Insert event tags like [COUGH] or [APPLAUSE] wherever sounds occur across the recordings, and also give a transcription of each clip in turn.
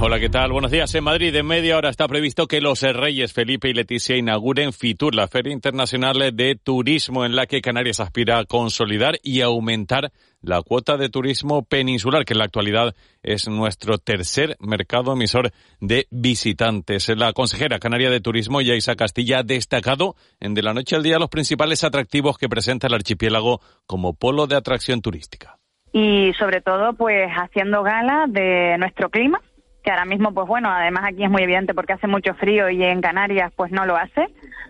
Hola, ¿qué tal? Buenos días. En Madrid, en media hora está previsto que los reyes Felipe y Leticia inauguren FITUR, la Feria Internacional de Turismo, en la que Canarias aspira a consolidar y aumentar la cuota de turismo peninsular, que en la actualidad es nuestro tercer mercado emisor de visitantes. La consejera canaria de Turismo, Yaisa Castilla, ha destacado en De la Noche al Día los principales atractivos que presenta el archipiélago como polo de atracción turística. y sobre todo pues haciendo gala de nuestro clima que ahora mismo pues bueno además aquí es muy evidente porque hace mucho frío y en Canarias pues no lo hace.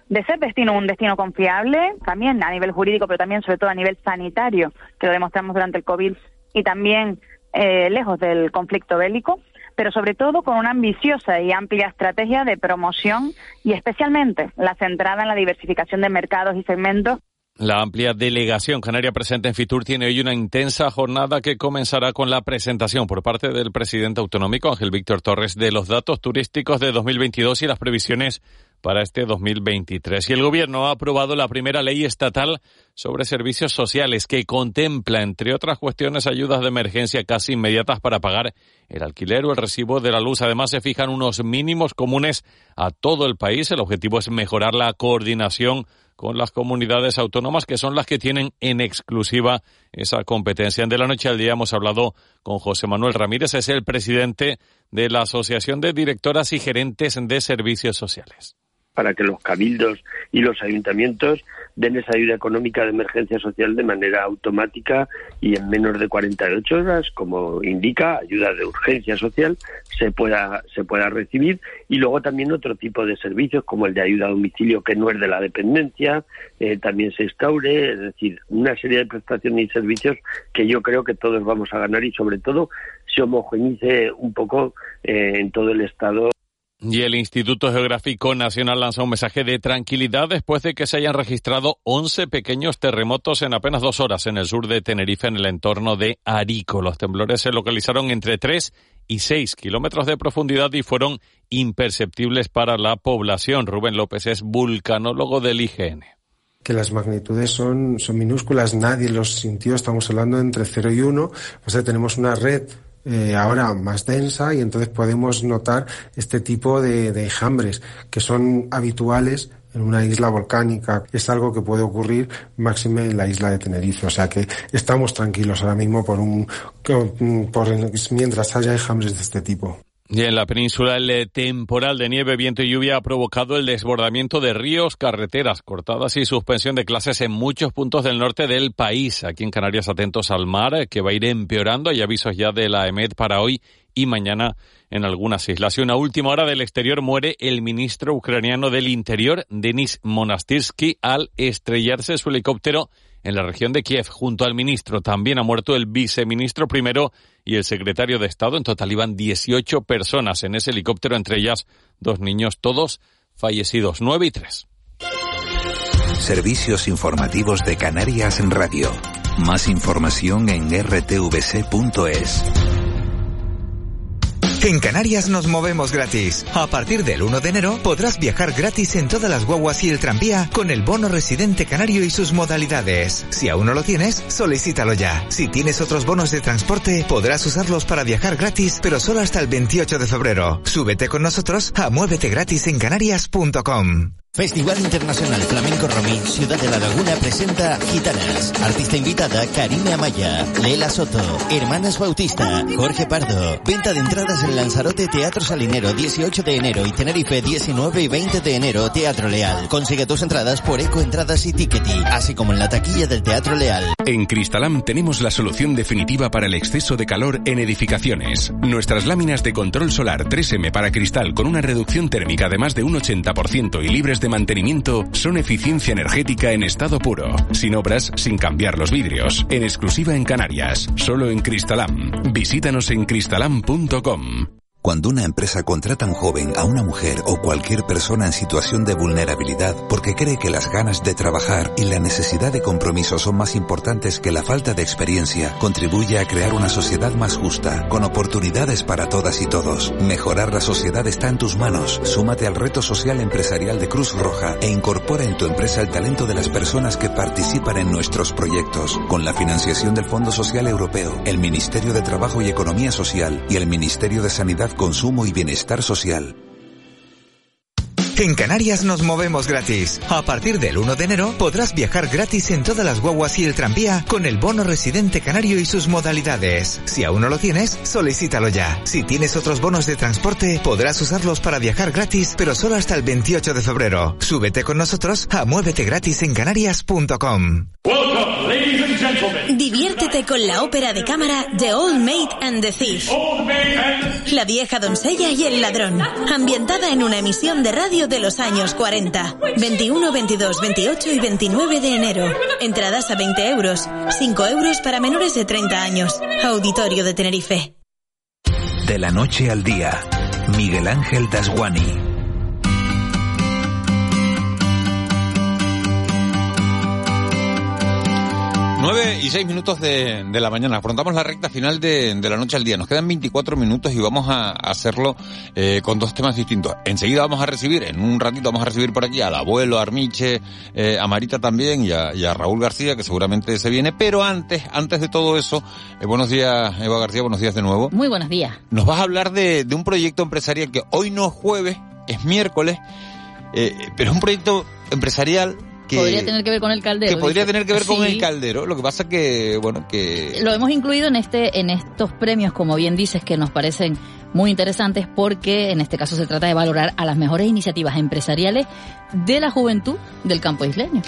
De ser destino un destino confiable también a nivel jurídico pero también sobre todo a nivel sanitario que lo demostramos durante el covid y también eh, lejos del conflicto bélico pero sobre todo con una ambiciosa y amplia estrategia de promoción y especialmente la centrada en la diversificación de mercados y segmentos La amplia delegación canaria presente en Fitur tiene hoy una intensa jornada que comenzará con la presentación por parte del presidente autonómico Ángel Víctor Torres de los datos turísticos de 2022 y las previsiones para este 2023. Y el gobierno ha aprobado la primera ley estatal sobre servicios sociales que contempla, entre otras cuestiones, ayudas de emergencia casi inmediatas para pagar el alquiler o el recibo de la luz. Además, se fijan unos mínimos comunes a todo el país. El objetivo es mejorar la coordinación con las comunidades autónomas que son las que tienen en exclusiva esa competencia. De la noche al día hemos hablado con José Manuel Ramírez, es el presidente de la Asociación de Directoras y Gerentes de Servicios Sociales. Para que los cabildos y los ayuntamientos den esa ayuda económica de emergencia social de manera automática y en menos de 48 horas, como indica, ayuda de urgencia social, se pueda, se pueda recibir. Y luego también otro tipo de servicios, como el de ayuda a domicilio, que no es de la dependencia, eh, también se instaure, es decir, una serie de prestaciones y servicios que yo creo que todos vamos a ganar y sobre todo se homogenice un poco eh, en todo el Estado. Y el Instituto Geográfico Nacional lanza un mensaje de tranquilidad después de que se hayan registrado 11 pequeños terremotos en apenas dos horas en el sur de Tenerife, en el entorno de Arico. Los temblores se localizaron entre 3 y 6 kilómetros de profundidad y fueron imperceptibles para la población. Rubén López es vulcanólogo del IGN. que las magnitudes son, minúsculas, nadie los sintió, estamos hablando entre 0 y 1, o sea, tenemos una red eh, ahora más densa y entonces podemos notar este tipo de, de enjambres que son habituales en una isla volcánica. Es algo que puede ocurrir máxime en la isla de Tenerife. O sea que estamos tranquilos ahora mismo por un, por, mientras haya enjambres de este tipo. Y en la península el eh, temporal de nieve, viento y lluvia ha provocado el desbordamiento de ríos, carreteras cortadas y suspensión de clases en muchos puntos del norte del país. Aquí en Canarias atentos al mar, eh, que va a ir empeorando. Hay avisos ya de la EMED para hoy y mañana en algunas islas. Y una última hora del exterior muere el ministro ucraniano del Interior, Denis Monastirsky, al estrellarse su helicóptero en la región de Kiev. Junto al ministro también ha muerto el viceministro primero y el secretario de Estado. En total iban 18 personas en ese helicóptero, entre ellas dos niños, todos fallecidos, 9 y 3. Servicios informativos de Canarias en Radio. Más información en rtvc.es. En Canarias nos movemos gratis. A partir del 1 de enero podrás viajar gratis en todas las guaguas y el tranvía con el bono residente canario y sus modalidades. Si aún no lo tienes, solicítalo ya. Si tienes otros bonos de transporte, podrás usarlos para viajar gratis, pero solo hasta el 28 de febrero. Súbete con nosotros a muévete gratis en canarias.com. Festival Internacional Flamenco Romín Ciudad de la Laguna presenta Gitanas. Artista invitada Karina Amaya, Lela Soto, Hermanas Bautista, Jorge Pardo. Venta de entradas en Lanzarote Teatro Salinero 18 de enero y Tenerife 19 y 20 de enero Teatro Leal. Consigue tus entradas por Eco Entradas y Tickety, así como en la taquilla del Teatro Leal. En Cristalam tenemos la solución definitiva para el exceso de calor en edificaciones. Nuestras láminas de control solar 3M para cristal con una reducción térmica de más de un 80% y libres de mantenimiento son eficiencia energética en estado puro, sin obras, sin cambiar los vidrios, en exclusiva en Canarias, solo en Cristalam. Visítanos en cristalam.com. Cuando una empresa contrata a un joven, a una mujer o cualquier persona en situación de vulnerabilidad porque cree que las ganas de trabajar y la necesidad de compromiso son más importantes que la falta de experiencia, contribuye a crear una sociedad más justa, con oportunidades para todas y todos. Mejorar la sociedad está en tus manos. Súmate al reto social empresarial de Cruz Roja e incorpora en tu empresa el talento de las personas que participan en nuestros proyectos, con la financiación del Fondo Social Europeo, el Ministerio de Trabajo y Economía Social y el Ministerio de Sanidad Consumo y Bienestar Social. En Canarias nos movemos gratis. A partir del 1 de enero podrás viajar gratis en todas las guaguas y el tranvía con el bono residente canario y sus modalidades. Si aún no lo tienes, solicítalo ya. Si tienes otros bonos de transporte, podrás usarlos para viajar gratis, pero solo hasta el 28 de febrero. Súbete con nosotros a muévete gratis en canarias.com. Diviértete con la ópera de cámara The Old Maid and the Thief. La vieja doncella y el ladrón. Ambientada en una emisión de radio de los años 40. 21, 22, 28 y 29 de enero. Entradas a 20 euros. 5 euros para menores de 30 años. Auditorio de Tenerife. De la noche al día, Miguel Ángel Dasguani. 9 y 6 minutos de, de la mañana. Afrontamos la recta final de, de, la noche al día. Nos quedan 24 minutos y vamos a hacerlo eh, con dos temas distintos. Enseguida vamos a recibir, en un ratito vamos a recibir por aquí al abuelo Armiche, eh, a Marita también y a, y a, Raúl García, que seguramente se viene. Pero antes, antes de todo eso, eh, buenos días Eva García, buenos días de nuevo. Muy buenos días. Nos vas a hablar de, de un proyecto empresarial que hoy no es jueves, es miércoles, eh, pero es un proyecto empresarial que podría tener que ver con el caldero. Que podría dice. tener que ver con Sí. el caldero. Lo que pasa que, bueno, que... Lo hemos incluido en este, en estos premios, como bien dices, que nos parecen muy interesantes porque en este caso se trata de valorar a las mejores iniciativas empresariales de la juventud del campo isleño.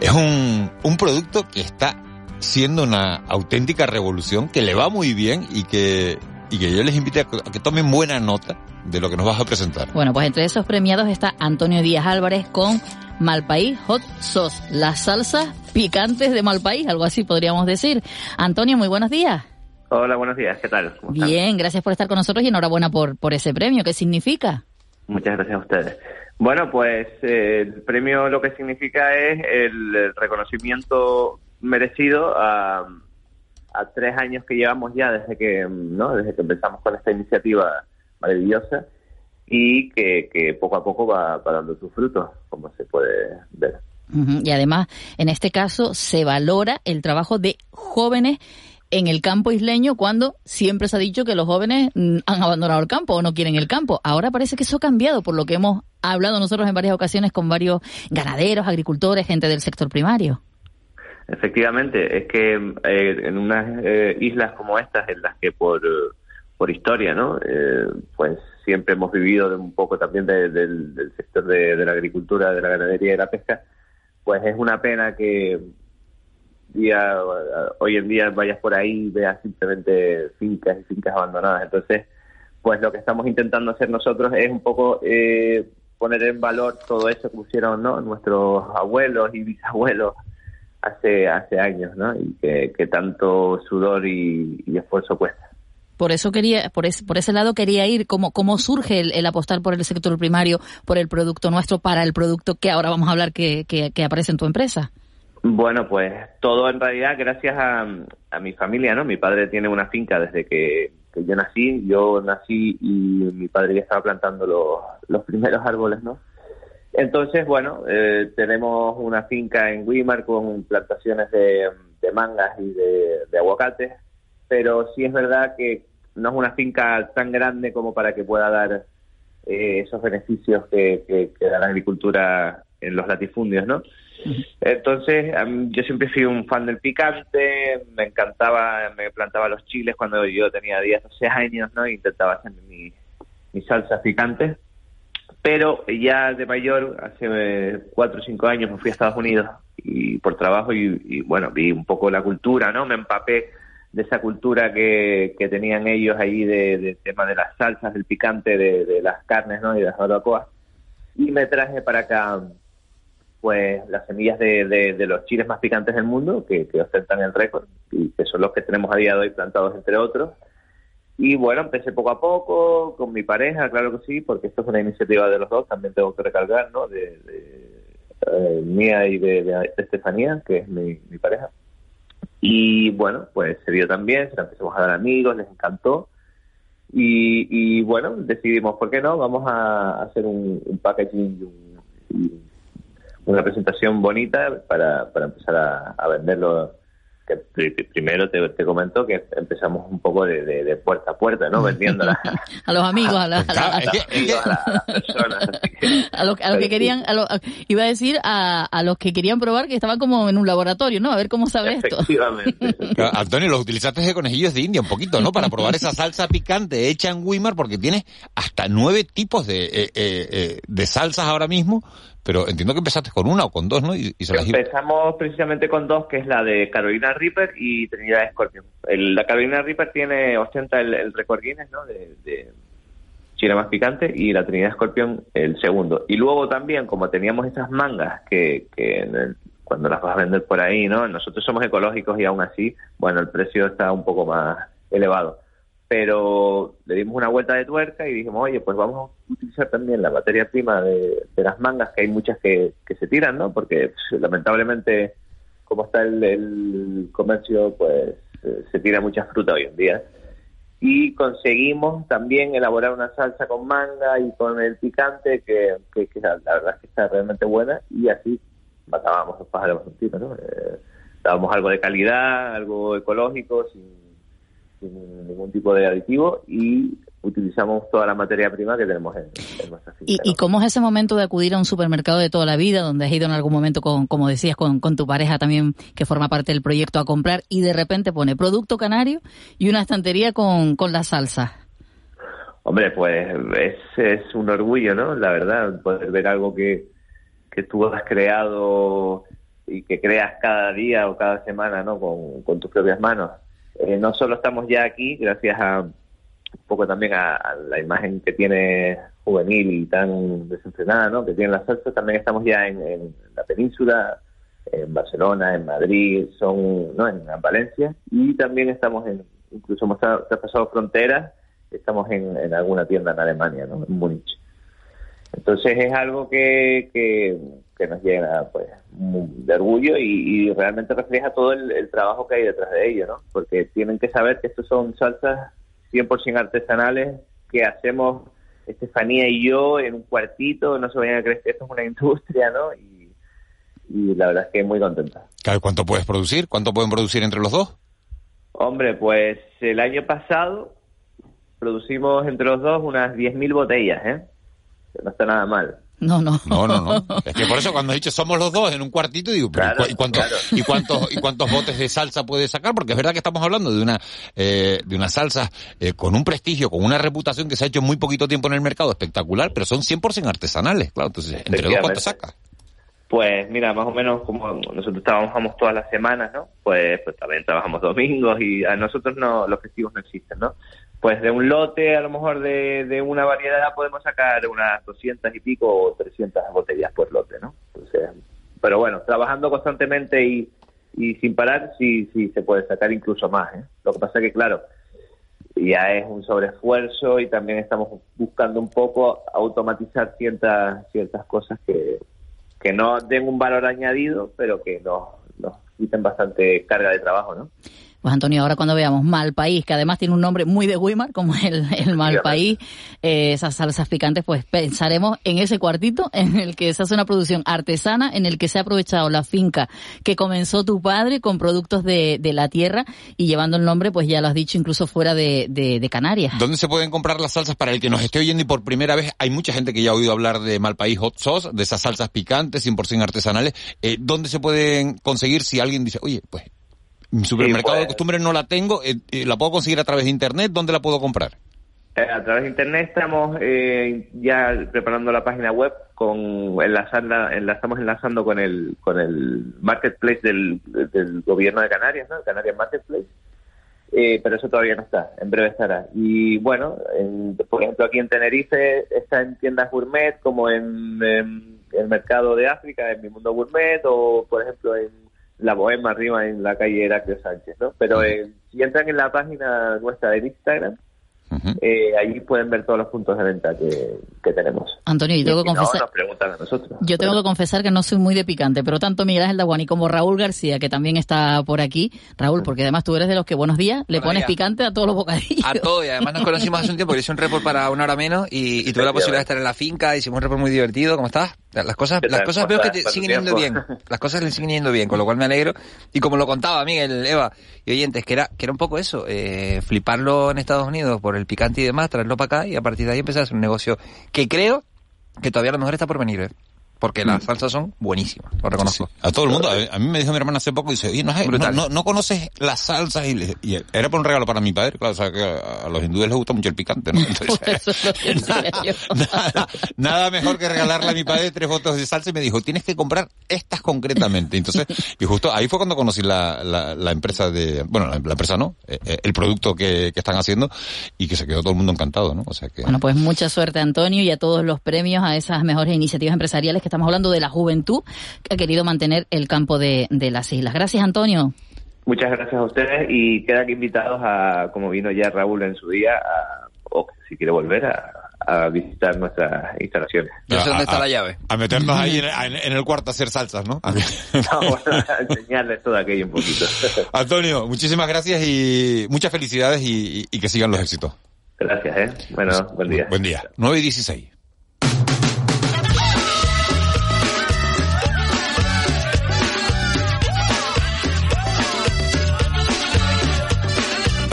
Es un, un producto que está siendo una auténtica revolución, que le va muy bien y que, y que yo les invito a que, a que tomen buena nota de lo que nos vas a presentar. Bueno, pues entre esos premiados está Antonio Díaz Álvarez con Malpaís Hot Sauce, las salsas picantes de Malpaís, algo así podríamos decir. Antonio, muy buenos días. Hola, buenos días, ¿qué tal? ¿Cómo están? Bien, gracias por estar con nosotros y enhorabuena por, por ese premio. ¿Qué significa? Muchas gracias a ustedes. Bueno, pues eh, el premio lo que significa es el reconocimiento merecido a, a tres años que llevamos ya desde que, ¿no? desde que empezamos con esta iniciativa maravillosa y que, que poco a poco va, va dando sus frutos, como se puede ver. Y además, en este caso, se valora el trabajo de jóvenes en el campo isleño cuando siempre se ha dicho que los jóvenes mm, han abandonado el campo o no quieren el campo. Ahora parece que eso ha cambiado, por lo que hemos hablado nosotros en varias ocasiones con varios ganaderos, agricultores, gente del sector primario. Efectivamente, es que eh, en unas eh, islas como estas, en las que por, por historia, ¿no? Eh, pues siempre hemos vivido de un poco también de- del, sector de, de la agricultura, de la ganadería y de la pesca, pues es una pena que día, hoy en día vayas por ahí y veas simplemente fincas y fincas abandonadas. Entonces, pues lo que estamos intentando hacer nosotros es un poco eh, poner en valor todo eso que pusieron ¿no? nuestros abuelos y bisabuelos hace hace años, ¿no? Y que, que tanto sudor y, y esfuerzo cuesta. Por eso quería, por ese, por ese lado quería ir, cómo, cómo surge el, el apostar por el sector primario, por el producto nuestro, para el producto que ahora vamos a hablar que, que, que aparece en tu empresa. Bueno, pues todo en realidad gracias a, a mi familia, ¿no? Mi padre tiene una finca desde que, que yo nací. Yo nací y mi padre ya estaba plantando los, los primeros árboles, ¿no? Entonces, bueno, eh, tenemos una finca en Weimar con plantaciones de, de mangas y de, de aguacates, pero sí es verdad que no es una finca tan grande como para que pueda dar eh, esos beneficios que, que, que da la agricultura en los latifundios, ¿no? Entonces, yo siempre fui un fan del picante, me encantaba, me plantaba los chiles cuando yo tenía 10, 12 años, ¿no? E intentaba hacer mi- mis salsas picantes. Pero ya de mayor, hace eh, cuatro o cinco años, me fui a Estados Unidos y por trabajo y, bueno, vi un poco la cultura, ¿no? Me empapé de esa cultura que, tenían ellos ahí de, tema de las salsas, del picante, de, de las carnes, ¿no? Y de las barbacoas. Y me traje para acá pues las semillas de, de, los chiles más picantes del mundo, que, que ostentan el récord, y que son los que tenemos a día de hoy plantados entre otros. Y bueno, empecé poco a poco con mi pareja, claro que sí, porque esto es una iniciativa de los dos, también tengo que recalcar, ¿no? De, eh, mía y de, Estefanía, que es mi, pareja. Y bueno, pues se dio también, se la empezamos a dar amigos, les encantó. Y, y bueno, decidimos, ¿por qué no? Vamos a hacer un, un packaging y una presentación bonita para, para empezar a, a venderlo que primero te, te comento que empezamos un poco de, de, puerta a puerta, ¿no? Vendiéndola. [LAUGHS] a los amigos, a, las personas. [LAUGHS] a los que querían, iba a decir a, a los que querían probar que estaban como en un laboratorio, ¿no? A ver cómo sabe esto. Efectivamente. [LAUGHS] Antonio, los utilizaste de conejillos de India un poquito, ¿no? Para probar esa salsa picante hecha en Weimar, porque tiene hasta nueve tipos de, eh, eh, eh de salsas ahora mismo pero entiendo que empezaste con una o con dos, ¿no? Empezamos precisamente con dos, que es la de Carolina Reaper y Trinidad Scorpion. la Carolina Reaper tiene, ostenta el, el récord Guinness, ¿no? De, de Chile más picante y la Trinidad Scorpion el segundo. Y luego también, como teníamos esas mangas que, que cuando las vas a vender por ahí, ¿no? Nosotros somos ecológicos y aún así, bueno, el precio está un poco más elevado pero le dimos una vuelta de tuerca y dijimos, oye, pues vamos a utilizar también la materia prima de, las mangas, que hay muchas que, se tiran, ¿no? Porque lamentablemente, como está el, comercio, pues eh, se tira mucha fruta hoy en día. Y conseguimos también elaborar una salsa con manga y con el picante, que, la, verdad es que está realmente buena, y así matábamos los pájaros un tiro, ¿no? Eh, dábamos algo de calidad, algo ecológico, sin sin ningún tipo de aditivo y utilizamos toda la materia prima que tenemos en, nuestra finca. ¿Y, ¿Y, cómo es ese momento de acudir a un supermercado de toda la vida, donde has ido en algún momento, con, como decías, con, con tu pareja también, que forma parte del proyecto, a comprar y de repente pone producto canario y una estantería con, con la salsa? Hombre, pues es, es un orgullo, ¿no? La verdad, poder ver algo que, que tú has creado y que creas cada día o cada semana, ¿no? Con, con tus propias manos eh, no solo estamos ya aquí, gracias a un poco también a, la imagen que tiene juvenil y tan desenfrenada, ¿no? Que tiene la salsa, también estamos ya en, la península, en Barcelona, en Madrid, son, ¿no? En, Valencia y también estamos en, incluso hemos pasado fronteras, estamos en, en alguna tienda en Alemania, ¿no? En Múnich. Entonces es algo que, que, nos llena pues de orgullo y, realmente refleja todo el, trabajo que hay detrás de ello, ¿no? Porque tienen que saber que estos son salsas 100% artesanales que hacemos Estefanía y yo en un cuartito, no se vayan a creer que esto es una industria, ¿no? Y, y la verdad es que muy contenta. ¿Cuánto puedes producir? ¿Cuánto pueden producir entre los dos? Hombre, pues el año pasado producimos entre los dos unas 10.000 botellas, ¿eh? no está nada mal. No, no. No, no, no. [LAUGHS] Es que por eso cuando he dicho somos los dos en un cuartito, digo, ¿y, cuántos, ¿y, cuántos, ¿y cuántos botes de salsa puede sacar? Porque es verdad que estamos hablando de una, eh, de una salsa eh, con un prestigio, con una reputación que se ha hecho muy poquito tiempo en el mercado, espectacular, pero son 100% artesanales, claro. Entonces, entre dos, ¿cuánto saca? Pues mira, más o menos como nosotros trabajamos todas las semanas, ¿no? Pues, pues también trabajamos domingos y a nosotros no, los festivos no existen, ¿no? Pues de un lote, a lo mejor de, de una variedad, podemos sacar unas 200 y pico o 300 botellas por lote, ¿no? Pero bueno, trabajando constantemente y, y sin parar, sí, sí se puede sacar incluso más, ¿eh? Lo que pasa que, claro, ya es un sobreesfuerzo y también estamos buscando un poco automatizar ciertas, ciertas cosas que, que no den un valor añadido, pero que nos, nos quiten bastante carga de trabajo, ¿no? Pues Antonio, ahora cuando veamos Mal País, que además tiene un nombre muy de Weimar, como el, el Mal País, eh, esas salsas picantes, pues pensaremos en ese cuartito en el que se hace una producción artesana, en el que se ha aprovechado la finca que comenzó tu padre con productos de, de la tierra y llevando el nombre, pues ya lo has dicho, incluso fuera de, de, Canarias. ¿Dónde se pueden comprar las salsas para el que nos esté oyendo y por primera vez? Hay mucha gente que ya ha oído hablar de Mal País Hot Sauce, de esas salsas picantes, 100% artesanales. Eh, ¿Dónde se pueden conseguir si alguien dice, oye, pues supermercado de pues. costumbre no la tengo, eh, eh, ¿la puedo conseguir a través de internet? ¿Dónde la puedo comprar? Eh, a través de internet estamos ya preparando la página web con enlazarla, estamos enlazando con el con el marketplace del, del gobierno de Canarias, ¿no? Canarias Marketplace. pero eso todavía no está, en breve estará. Y bueno, por ejemplo aquí en Tenerife está en tiendas gourmet como en el mercado de África, en mi mundo gourmet, o por ejemplo en la Bohema arriba en la calle Heraclio Sánchez, ¿no? Pero eh, si entran en la página nuestra de Instagram, eh, ahí pueden ver todos los puntos de venta que, que tenemos. Antonio, yo tengo que no, confesar, nos preguntan a nosotros. yo tengo que confesar que no soy muy de picante, pero tanto Miguel Ángel Daguani como Raúl García, que también está por aquí. Raúl, porque además tú eres de los que buenos días le pones picante a todos los bocadillos. A todo, y además nos conocimos hace un tiempo, que hice un report para una hora menos y, y tuve la posibilidad de estar en la finca, hicimos un report muy divertido, ¿cómo estás? Las cosas, ¿Qué las cosas ¿Cómo veo que te ¿Cuánto siguen yendo bien, [LAUGHS] las cosas le siguen yendo bien, con lo cual me alegro. Y como lo contaba Miguel, Eva y oyentes, que era, que era un poco eso, eh, fliparlo en Estados Unidos por el picante y demás, traerlo para acá y a partir de ahí empezar a hacer un negocio que creo que todavía a lo mejor está por venir, ¿eh? Porque las salsas son buenísimas, lo reconozco. A todo el mundo. A, a mí me dijo mi hermana hace poco, dice, oye, no, no, Brutal. no, no conoces las salsas. Y, le- y era por un regalo para mi padre, claro, o sea que a, los hindúes les gusta mucho el picante, ¿no? Entonces, [LAUGHS] [LAUGHS] nada, nada mejor que regalarle a mi padre tres fotos de salsa y me dijo, tienes que comprar estas concretamente. Entonces, y justo ahí fue cuando conocí la, la, la empresa de, bueno, la, la empresa no, eh, eh, el producto que, que están haciendo y que se quedó todo el mundo encantado, ¿no? O sea que... Bueno, pues mucha suerte, Antonio, y a todos los premios, a esas mejores iniciativas empresariales que estamos hablando de la juventud que ha querido mantener el campo de, de las islas. Gracias, Antonio. Muchas gracias a ustedes y quedan invitados a, como vino ya Raúl en su día, a- o si quiere volver a, a visitar nuestras instalaciones. Yo sé dónde está a- la llave. A meternos ahí en, en- en el cuarto a hacer salsas, ¿no? [LAUGHS] Vamos a enseñarles todo aquello un poquito. [LAUGHS] Antonio, muchísimas gracias y muchas felicidades y, y- y que sigan los éxitos. Gracias, ¿eh? Bueno, buen día. Buen día. 9 y 16.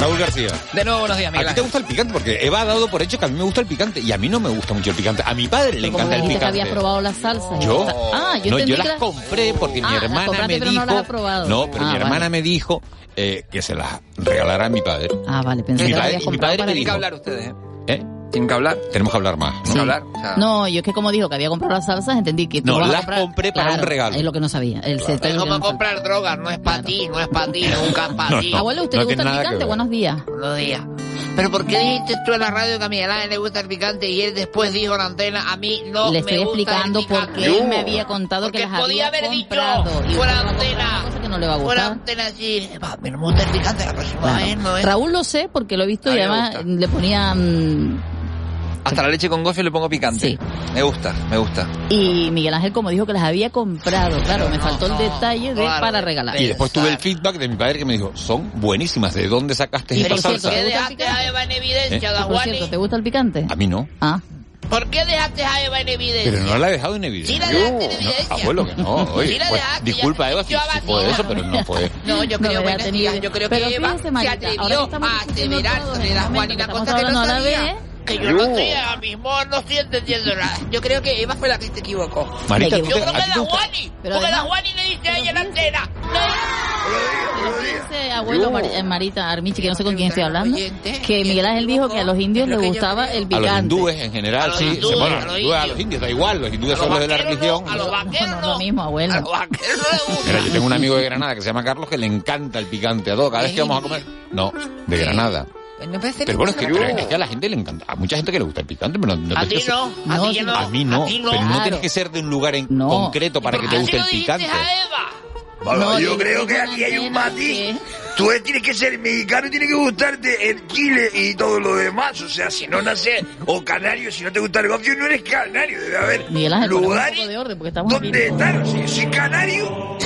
Raúl García. De nuevo, buenos días, Miguel ¿A ti te gusta el picante? Porque Eva ha dado por hecho que a mí me gusta el picante y a mí no me gusta mucho el picante. A mi padre le encanta el dijiste que picante. habías probado las salsas. y Yo, Ah, yo no, yo las las- compré porque Ah, mi las hermana compraste, me dijo. no pero Ah, mi vale. hermana me dijo eh, que se las regalara a mi padre. Ah, vale, pensé Mi que las padre- habías mi padre para me dijo- hablar ustedes, ¿eh? Tienen que hablar. Tenemos que hablar más. ¿no? Hablar. O sea, No, yo es que como dijo que había comprado las salsas, entendí que tú No, vas a las comprar- compré para Claro, un regalo. Es lo que no sabía. El sector Es que como comprar drogas, no es para ti, no es para ti, [LAUGHS] nunca es para ti. no. Abuelo, ¿usted no le gusta el picante? Buenos días. Buenos días. Pero ¿por qué dijiste tú en la radio que a Miguel Ángel le gusta el picante y él después dijo en antena, a mí no Le me estoy gusta explicando el por picante? qué él me había contado que las podía había haber dicho. Y fuera antena. cosa que no le va a Fuera antena así, "Va, me gusta el picante la próxima Claro. vez, ¿no es? Raúl lo sé porque lo he visto A y además le ponía... hasta la leche con gofio le pongo picante. Sí. Me gusta, me gusta. Y Miguel Ángel, como dijo, que las había comprado. Claro, me faltó el detalle de claro, para regalar. Y después tuve el feedback de mi padre que me dijo, son buenísimas, ¿de dónde sacaste esta salsa? ¿Por qué ¿te gusta el dejaste a Eva en evidencia, ¿Eh? Por cierto, ¿te gusta el picante? A mí no, Ah, ¿Por qué dejaste a Eva en evidencia? pero no la he dejado en Sí evidencia. la dejaste en No, evidencia. abuelo, que no. Oye, Sí la pues, dejaste, disculpa Eva si, si fue eso, pero no fue. [LAUGHS] No, yo No creo, días, tenido- yo creo Pero que Eva se atrevió estamos a discutiendo aseverar todos sobre en la el momento Juanina cosa que no sabía. Que yo no estoy ahora mismo, no estoy entendiendo nada. Yo creo que Eva fue la que se equivocó. Marita, Me ¿tú Yo creo a que la. Pero Porque la Juani le dice a ella en la antena. Fíjese, abuelo eh, Marita Armichi, que no sé con quién estoy hablando, que Miguel Ángel dijo que a los indios les gustaba el A picante. los hindúes en A general, los sí. hindúes, bueno, a los a los hindúes, a los indios. da igual, los hindúes A son los de la religión. no, a los vaqueros No, lo mismo, abuelo. A los vaqueros. Mira, yo tengo un amigo de Granada que se llama Carlos que le encanta el picante a todo, cada vez que vamos a comer. No, de Granada. Me parece Pero bueno, es que, pero es que a la gente le encanta. A mucha gente que le gusta el picante, pero no, no A tienes ti que no, ser- a No, ti no. A mí no, A no. pero no Claro. tienes que ser de un lugar en No. concreto para que te ¿Por qué guste el picante. a Eva? Bueno, yo creo que aquí hay un matiz. Tú tienes que ser mexicano y tiene que gustarte el chile y todo lo demás. O sea, si no naces, o canario, si no te gusta el gofio, no eres canario. Debe haber Miguel Ángel, lugares de orden porque estamos aquí. donde estar. O sea, yo soy canario, y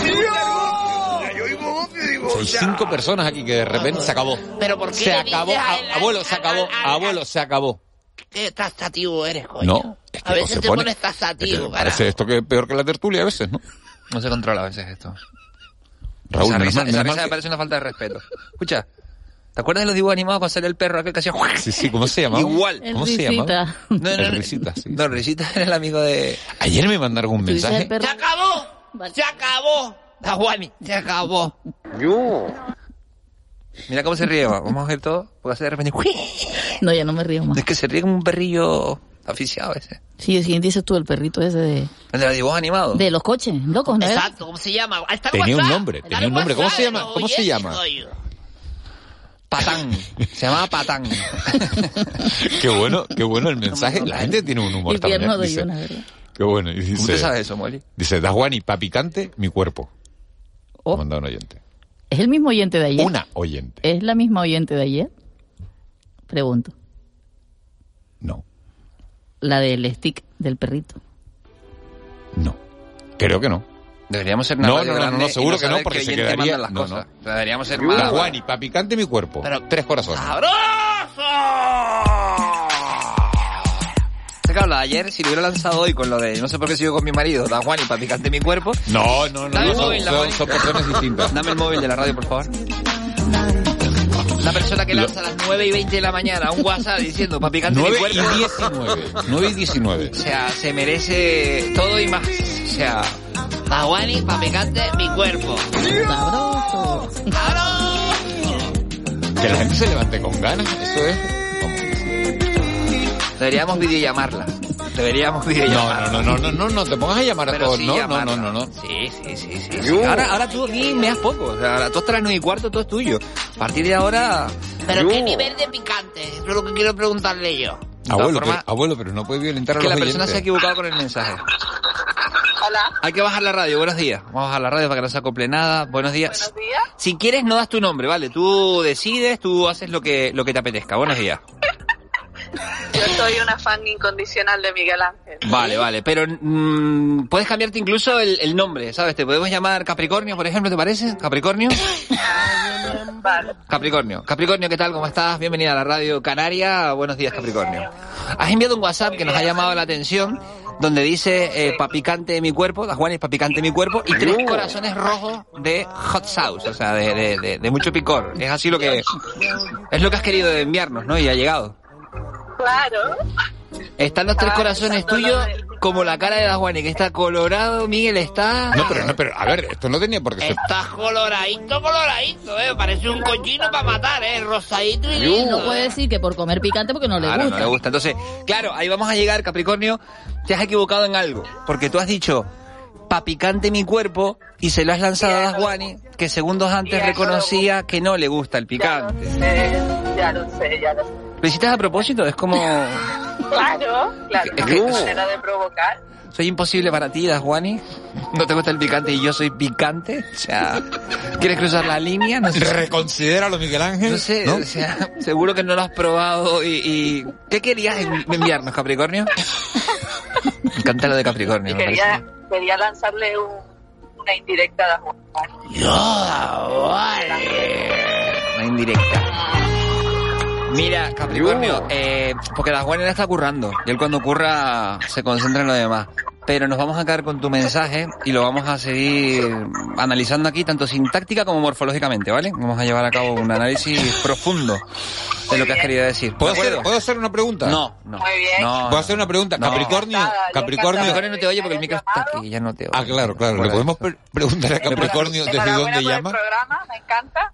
digo, sea, cinco personas aquí que de repente se acabó. Pero ¿por qué Se acabó, a abuelo, se acabó, abuelo, se acabó. Qué taxativo eres, coño. No, es que A veces se te pone- pones es que taxativo, Parece esto que es peor que la tertulia a veces, ¿no? No se controla a veces esto. Raúl, esa risa, esa risa me parece una falta de respeto. Escucha, ¿te acuerdas de los dibujos animados cuando sale el perro aquel que hacía... Sí, sí, ¿cómo se llamaba? Igual. El ¿Cómo se llamaba? No, no, El no. risita, sí. No, Risita era el amigo de... Ayer me mandaron un mensaje. ¡Se acabó! ¡Se acabó! La Juani, se acabó. Mira cómo se ríe, va. vamos a ver todo, porque hace de repente... No, ya no me río más. Es que se ríe como un perrillo aficiado ese. Sí, ¿quién dices tú? El perrito ese de, El de los dibujos animados. de los coches, locos, ¿no? Exacto, ¿cómo se llama? Está el Tenía un nombre, tenía el un nombre. ¿Cómo se llama? ¿Cómo se llama? Patán. Se llamaba Patán. [LAUGHS] Qué bueno, qué bueno el mensaje. La gente tiene un humor pierno también. de Dice. Qué bueno. Y dice, ¿Cómo te sabes eso, Molly? Dice, Dasguani, pa' picante, mi cuerpo. Oh. Manda un oyente. ¿Es el mismo oyente de ayer? Una oyente. ¿Es la misma oyente de ayer? Pregunto. No. La del stick del perrito. Creo que no. Deberíamos ser una No, radio no, no, no, seguro que no, porque se quedaría- las no, cosas. Deberíamos ser más... Dasguani, pa' picante, mi cuerpo. Tres corazones. Sé que hablaba ayer, si lo hubiera lanzado hoy con lo de no sé por qué sigo con mi marido, da Juan y para picante mi cuerpo. No, no, no, Dame no, el móvil, son- son personas distintas. Dame el móvil de la radio, por favor. La persona que lanza a las 9 y 20 de la mañana un WhatsApp diciendo para picante mi 9 cuerpo. y 19. 9 y 19. O sea, se merece todo y más. O sea, da Juan y para picante mi cuerpo. Sabroso. Que la gente se levante con ganas, eso es. Deberíamos [LAUGHS] videollamarla. Deberíamos No, videollamarla. no, no, no, no, no, te pongas a llamar a Pero todos. sí No, no, llamarla. no, no, no. Sí, sí, sí, sí. sí. Ahora, ahora tú aquí me das poco. O sea, ahora tú 9 y cuarto, todo es tuyo. A partir de ahora... Pero qué nivel de picante, eso es lo que quiero preguntarle yo. Abuelo, formas- pero, abuelo, pero no puedes violentar a que los la persona oyentes. se ha equivocado con el mensaje. Hola. Hay que bajar la radio. Buenos días. Vamos a bajar la radio para que no se acople nada. Buenos días. Buenos días. Si quieres, no das tu nombre, ¿vale? Tú decides, tú haces lo que, lo que te apetezca. Buenos días. Yo soy una fan incondicional de Miguel Ángel. Vale, vale. Pero mm, puedes cambiarte incluso el, el nombre, ¿sabes? Te podemos llamar Capricornio, por ejemplo, ¿te parece? Capricornio. [LAUGHS] Vale. Capricornio. Capricornio, ¿qué tal? ¿Cómo estás? Bienvenida a la radio Canaria. Buenos días, Capricornio. Has enviado un WhatsApp que nos ha llamado la atención, donde dice eh, pa' picante de mi cuerpo, da Juan es pa' picante de mi cuerpo, y tres corazones rojos de hot sauce, o sea, de, de, de- de mucho picor. Es así lo que... Es lo que has querido enviarnos, ¿no? Y ha llegado. Claro. Están los tres Ah, corazones tuyos como la cara de Dajuani, que está colorado, Miguel está... No, pero, no, pero, a ver, esto no tenía por qué ser. Estás coloradito, coloradito, eh. Parece un cochino para matar, eh. Rosadito y lindo. no puede decir que por comer picante porque no le Claro, gusta. no le gusta. Entonces, claro, ahí vamos a llegar, Capricornio. Te has equivocado en algo. Porque tú has dicho, pa' picante mi cuerpo, y se lo has lanzado a Dasguani, que segundos antes Ya, reconocía que no le gusta el picante. Eh, ya lo sé, ya lo sé. ¿Lo hiciste a propósito? Es como... [LAUGHS] Claro, claro. Es que- manera de provocar. ¿Soy imposible para ti, Dasguani? ¿No te gusta el picante y yo soy picante? O sea, ¿quieres cruzar la línea? No sé. Reconsidéralo, Miguel Ángel. No sé, ¿no? o sea, seguro que no lo has probado y... y- ¿Qué querías en- enviarnos, Capricornio? Me encanta lo de Capricornio. me Quería, parece. quería lanzarle un- una indirecta a Juan. Una indirecta. Mira, Capricornio, eh, porque la Juana está currando y él cuando curra se concentra en lo demás. Pero nos vamos a quedar con tu mensaje y lo vamos a seguir analizando aquí, tanto sintáctica como morfológicamente, ¿vale? Vamos a llevar a cabo un análisis profundo de lo que has querido decir. ¿Puedo ¿De hacer? ¿Puedo hacer una pregunta? No, no. Muy bien. No, ¿Puedo hacer una pregunta? No. Capricornio, Capricornio. Capricornio no te oye porque el micro está aquí, ya no te oye. Ah, claro, claro. ¿Le podemos pre- preguntar a Capricornio desde dónde por el llama? programa, me encanta.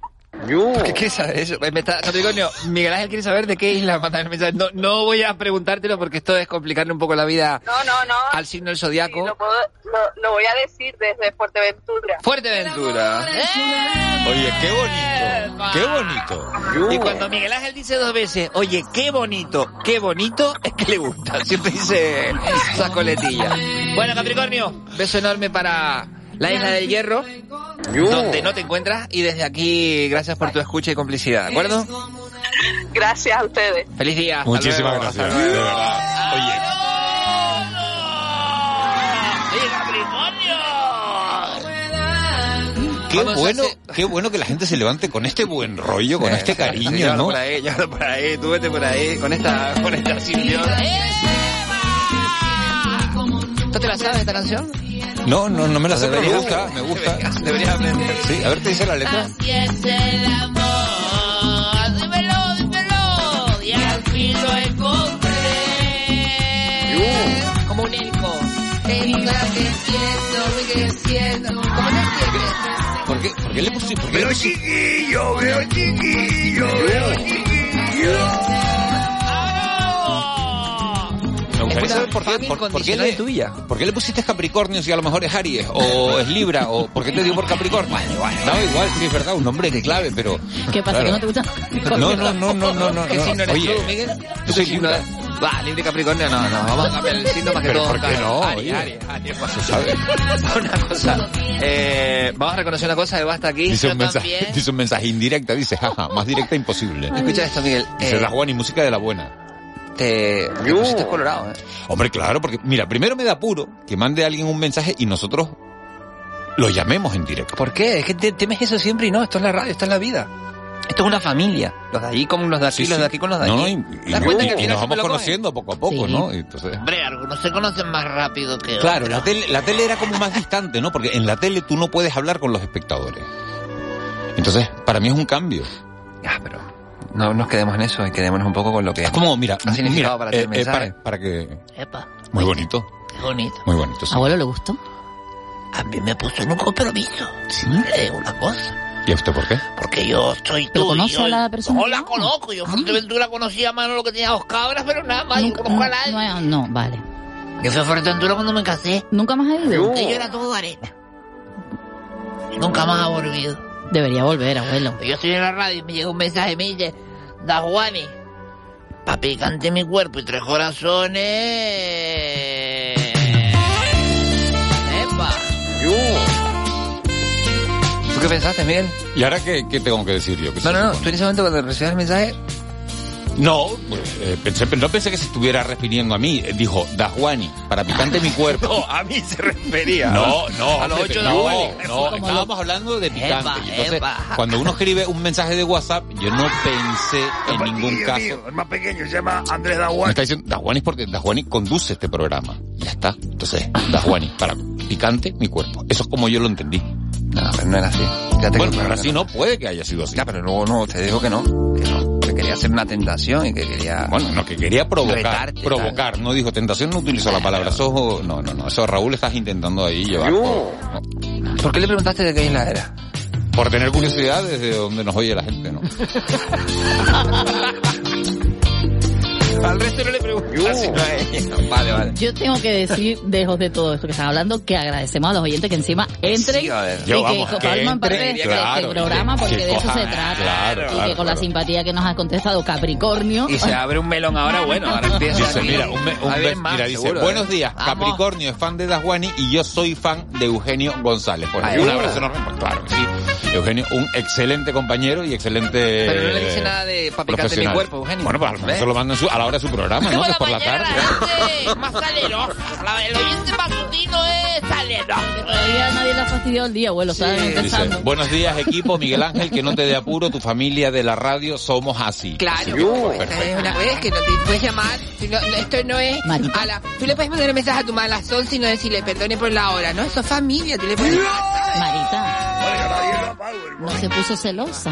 ¿Qué quieres saber eso? Me está, Capricornio, Miguel Ángel quiere saber de qué isla manda el mensaje. No, no voy a preguntártelo porque esto es complicarle un poco la vida No, no, no. al signo del zodiaco. Lo, puedo, lo, lo voy a decir desde Fuerteventura. Fuerteventura. Oye, qué bonito. Qué bonito. Y cuando Miguel Ángel dice dos veces, oye, qué bonito, qué bonito, es que le gusta. Siempre dice esa coletilla. [LAUGHS] Bueno, Capricornio, beso enorme para la isla del Hierro, donde no te encuentras. Y desde aquí, gracias por tu escucha y complicidad, ¿de acuerdo? Gracias a ustedes. Feliz día. hasta Muchísimas luego, gracias. De verdad. Oye, qué bueno, hace- qué bueno que la gente se levante con este buen rollo, con Eh, este sí, cariño, llévalo ¿no? por ahí, llévalo por ahí, tú vete por ahí, con esta, con esta. ¿Tú te la sabes esta canción? No, no, no me la sé, pero me gusta, me gusta. Deberías, aprender. Sí, a ver, te dice la letra. Así es el amor. Dímelo, dímelo. Y al fin lo encontré. Como un eco. Está creciendo, muy creciendo. ¿Cómo te? ¿Por qué, por qué le pusiste? Veo chiquillo, veo chiquillo, veo chiquillo. Por qué, por, por qué le, tuya. por qué le pusiste Capricornio si a lo mejor es Aries o es Libra o por qué te dio por Capricornio. No, igual, sí es verdad, un nombre que clave, pero ¿Qué pasa? Claro. ¿Que no te gusta? no, no, no, no, no, no. ¿Qué no. signo eres Oye, tú, Miguel? yo soy Libra. Va, Libra y Capricornio no, no. Vamos a cambiar el signo más que Pero todo. ¿por qué no? Aries. Aries, Aries. [LAUGHS] Una cosa. Eh, vamos a reconocer una cosa de basta aquí. Dice Yo un, mensaje, dice un mensaje indirecta, dice, jaja, más directa imposible. Escucha esto, Miguel. Dice Eh, la Juan y música de la buena. Te, te pusiste colorado, ¿eh? Hombre, claro, porque mira, primero me da apuro que mande alguien un mensaje y nosotros lo llamemos en directo. ¿Por qué? Es que te, temes eso siempre y no, esto es la radio, esto es la vida. Esto es una familia. Los de allí con los de aquí, Sí, los de aquí con los de allí. no, y, ¿Te y- nos vamos conociendo poco a poco, Sí. ¿no? Y Entonces, Hombre, algunos se conocen más rápido que claro, otros. la tele, la tele era como más distante, ¿no? Porque en la tele tú no puedes hablar con los espectadores. Entonces, para mí es un cambio. Ya, pero no nos quedemos en eso y quedémonos un poco con lo que Es como, mira, ha significado mira, para ti eh, el eh, para, para que... Epa, Muy bonito, qué bonito. muy bonito, sí. ¿Abuelo le gustó? A mí me puso en un compromiso. Sí. Le digo una cosa. ¿Y a usted por qué? Porque yo soy ¿Pero tú. conoce yo- a la persona? No la conozco. Yo en Fuerteventura conocía a Manolo que tenía dos cabras, pero nada más. Yo conozco a nadie. No, no, vale. Yo fui a Fuerteventura cuando me casé. ¿Nunca más ha ido? Que yo era todo arena. Nunca más ha volvido. Debería volver, abuelo. Yo estoy en la radio y me llega un mensaje y me dice, Da Juani, papi, cante mi cuerpo y tres corazones. Epa. ¿Tú qué pensaste, Miguel? ¿Y ahora qué, qué tengo que decir yo? ¿Qué No, no, no. Tú en ese momento cuando recibías el mensaje, No, pues, eh, pensé, no pensé que se estuviera refiriendo a mí. Eh, Dijo, Dajuani, para picante mi cuerpo. [LAUGHS] No, a mí se refería. No, no, A los ocho no, Dajuani. no, estábamos hablando de picante. Entonces, epa. cuando uno escribe un mensaje de WhatsApp, yo no pensé en ningún caso. mío, el más pequeño se llama Andrés Me Daguán. está diciendo Dajuani porque Dajuani conduce este programa. Ya está. Entonces, Dajuani, para picante mi cuerpo. Eso es como yo lo entendí. No, pero no era así. Ya te Bueno, digo, ahora sí no puede que haya sido así. Ya, pero luego no, te dijo que no. Que no. Que quería hacer una tentación y que quería... Bueno, no, que quería provocar. Retarte, provocar, no dijo tentación, no utilizó la palabra. Eso, no, no, no. Eso Raúl estás intentando ahí llevar. ¿Por qué le preguntaste de qué isla era? Por tener curiosidad desde donde nos oye la gente, ¿no? [LAUGHS] Al resto no le preguntas. Vale, vale. Yo tengo que decir, lejos de todo esto que están hablando, que agradecemos a los oyentes que encima entren Sí, y Yo, que vamos, que forman parte de entre, este, claro, este programa, que- porque que de eso se trata. claro, y claro, que con la simpatía que nos ha contestado Capricornio. Y se abre un melón ahora, bueno, ahora empieza Dice, aquí. mira, un me- un a be- ver más, mira, dice, seguro, buenos ¿eh? días, Vamos. Capricornio es fan de Dajuani y yo soy fan de Eugenio González. Pues, Ay, un abrazo enorme. Pues claro sí. Eugenio, un excelente compañero y excelente Pero no le dice nada de papi cante mi cuerpo, Eugenio. Bueno, pues a lo mejor ¿Ves? se lo mandan su- a la hora de su programa, ¿no? Que es por la tarde. Más salerosa. La- El oyente matutino es saleroso. Todavía nadie le ha fastidiado el día, abuelo, ¿sabes? Dice, buenos días equipo, Miguel Ángel, que no te dé apuro, tu familia de la radio somos así. Claro, es una vez que no te puedes llamar. esto no es. Marita. A la, tú le puedes mandar un mensaje a tu madre a las 11 y no decirle perdone por la hora, ¿no? Eso es familia, tú le puedes. Marita, no se puso celosa.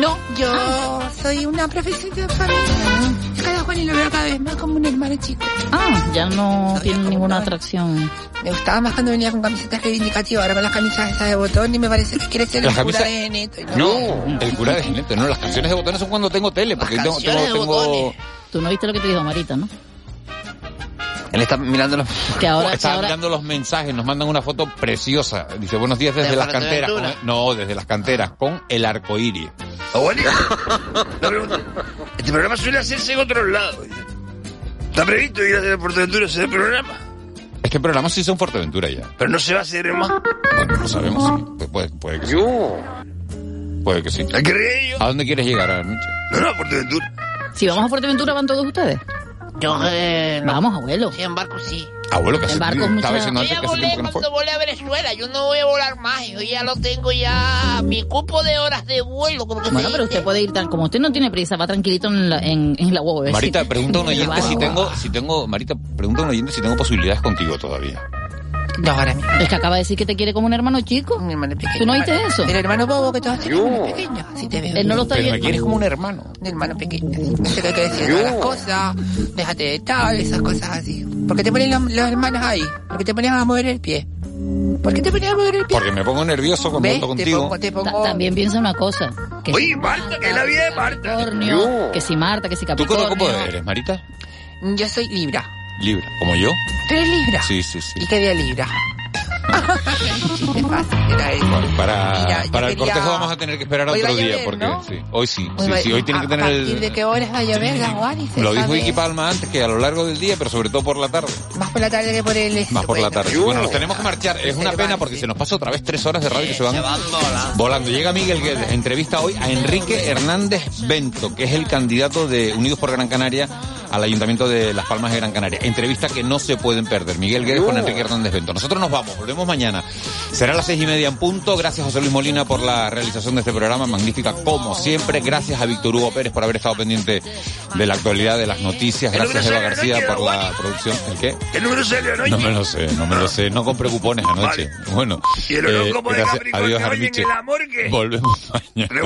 No, yo soy una profesora de familia. Cada Juan y lo veo cada vez más como un hermano chico. Ah, ya no tiene ninguna atracción. Me gustaba más cuando venía con camisetas reivindicativas, ahora con las camisas esas de botón y me parece que quiere ser el Las cura camisas- de Geneto. y No, el cura de Ginete, no, las canciones de botones son cuando tengo tele, porque tengo, tengo, tengo- Tú no viste lo que te dijo Marita, ¿no? Él está mirando los... Que ahora, [LAUGHS] que ahora mirando los mensajes, nos mandan una foto preciosa. Dice, buenos días desde ¿De las canteras. Fuerteventura? con- no, desde las canteras, con el arco iris. Una [LAUGHS] pregunta. Este programa suele hacerse en otros lados. ¿Está previsto ir a hacer Portaventura ese programa? Es que el programa sí son Fuerteventura ya. Pero no se va a hacer más. Bueno, no sabemos, sí. Pues puede, puede que sí. Puede que sí. ¿A? ¿A dónde quieres llegar a la noche? No, no, a Portaventura. si vamos a Fuerteventura, ¿van todos ustedes? Yo, eh. Vamos, abuelo. Sí, en barco sí. Abuelo, que hace barco diciendo Yo antes ya que hace volé tiempo que no fue. cuando volé a Venezuela. Yo no voy a volar más. Yo ya lo tengo ya. Mi cupo de horas de vuelo. Como que Bueno, pero dice. usted puede ir tan, como usted no tiene prisa, va tranquilito en la, en, en la huevo. Marita, pregunta a un En oyente si tengo, si tengo, Marita, pregunta a un oyente si tengo posibilidades contigo todavía. No, ahora mismo. Es que acaba de decir que te quiere como un hermano chico. Mi hermano pequeño. ¿Tú no oíste eso? El hermano bobo que todos tienen hermano pequeño. Así te veo. Él no lo está Pero me viendo. quieres como un hermano. Un hermano pequeño. Qué hay que decir todas las cosas. Déjate de tal, esas cosas así. ¿Por qué te ponen los, los hermanos ahí? ¿Por qué te ponías a mover el pie? ¿Por qué te ponías a mover el pie? Porque me pongo nervioso cuando ¿Ves? hablo Te contigo. pongo, te Ta- pongo... También piensa una cosa. Que Oye, si Marta, que es la vida de Marta. Capricornio, que si Marta, que si ¿Tú Capricornio. cómo eres, Marita? Yo soy Libra. Libra. ¿Como yo? ¿Tú eres Libra? Sí, sí, sí. ¿Y qué día Libra? Chiste fácil, era eso. Para, Mira, para el quería- cortejo vamos a tener que esperar otro día, llover, porque ¿no? sí, hoy sí, Hoy sí, va- sí, hoy tiene ¿a- que tener ¿A partir el... de qué horas va a llover, Lo dijo? Vicky Palma antes, que a lo largo del día, pero sobre todo por la tarde. Más por la tarde que por el... Más por la Bueno, tarde. Bueno, nos tenemos que marchar. Es una pena porque se nos pasa otra vez tres horas de radio que se van, volando. Llega Miguel Guedes, entrevista hoy a Enrique Hernández Bento, que es el candidato de Unidos por Gran Canaria al Ayuntamiento de Las Palmas de Gran Canaria. Entrevista que no se pueden perder. Miguel Guedes con Enrique Hernández Bento. Nosotros nos vamos, volvemos mañana. Será a las seis y media en punto. Gracias José Luis Molina por la realización de este programa. Magnífica como siempre. Gracias a Víctor Hugo Pérez por haber estado pendiente de la actualidad, de las noticias. Gracias número Eva García por la producción. ¿El qué? El número salió anoche. No me lo sé, no me lo sé. No compré cupones anoche. Bueno, eh, gracias. Adiós, Armiche. Volvemos mañana.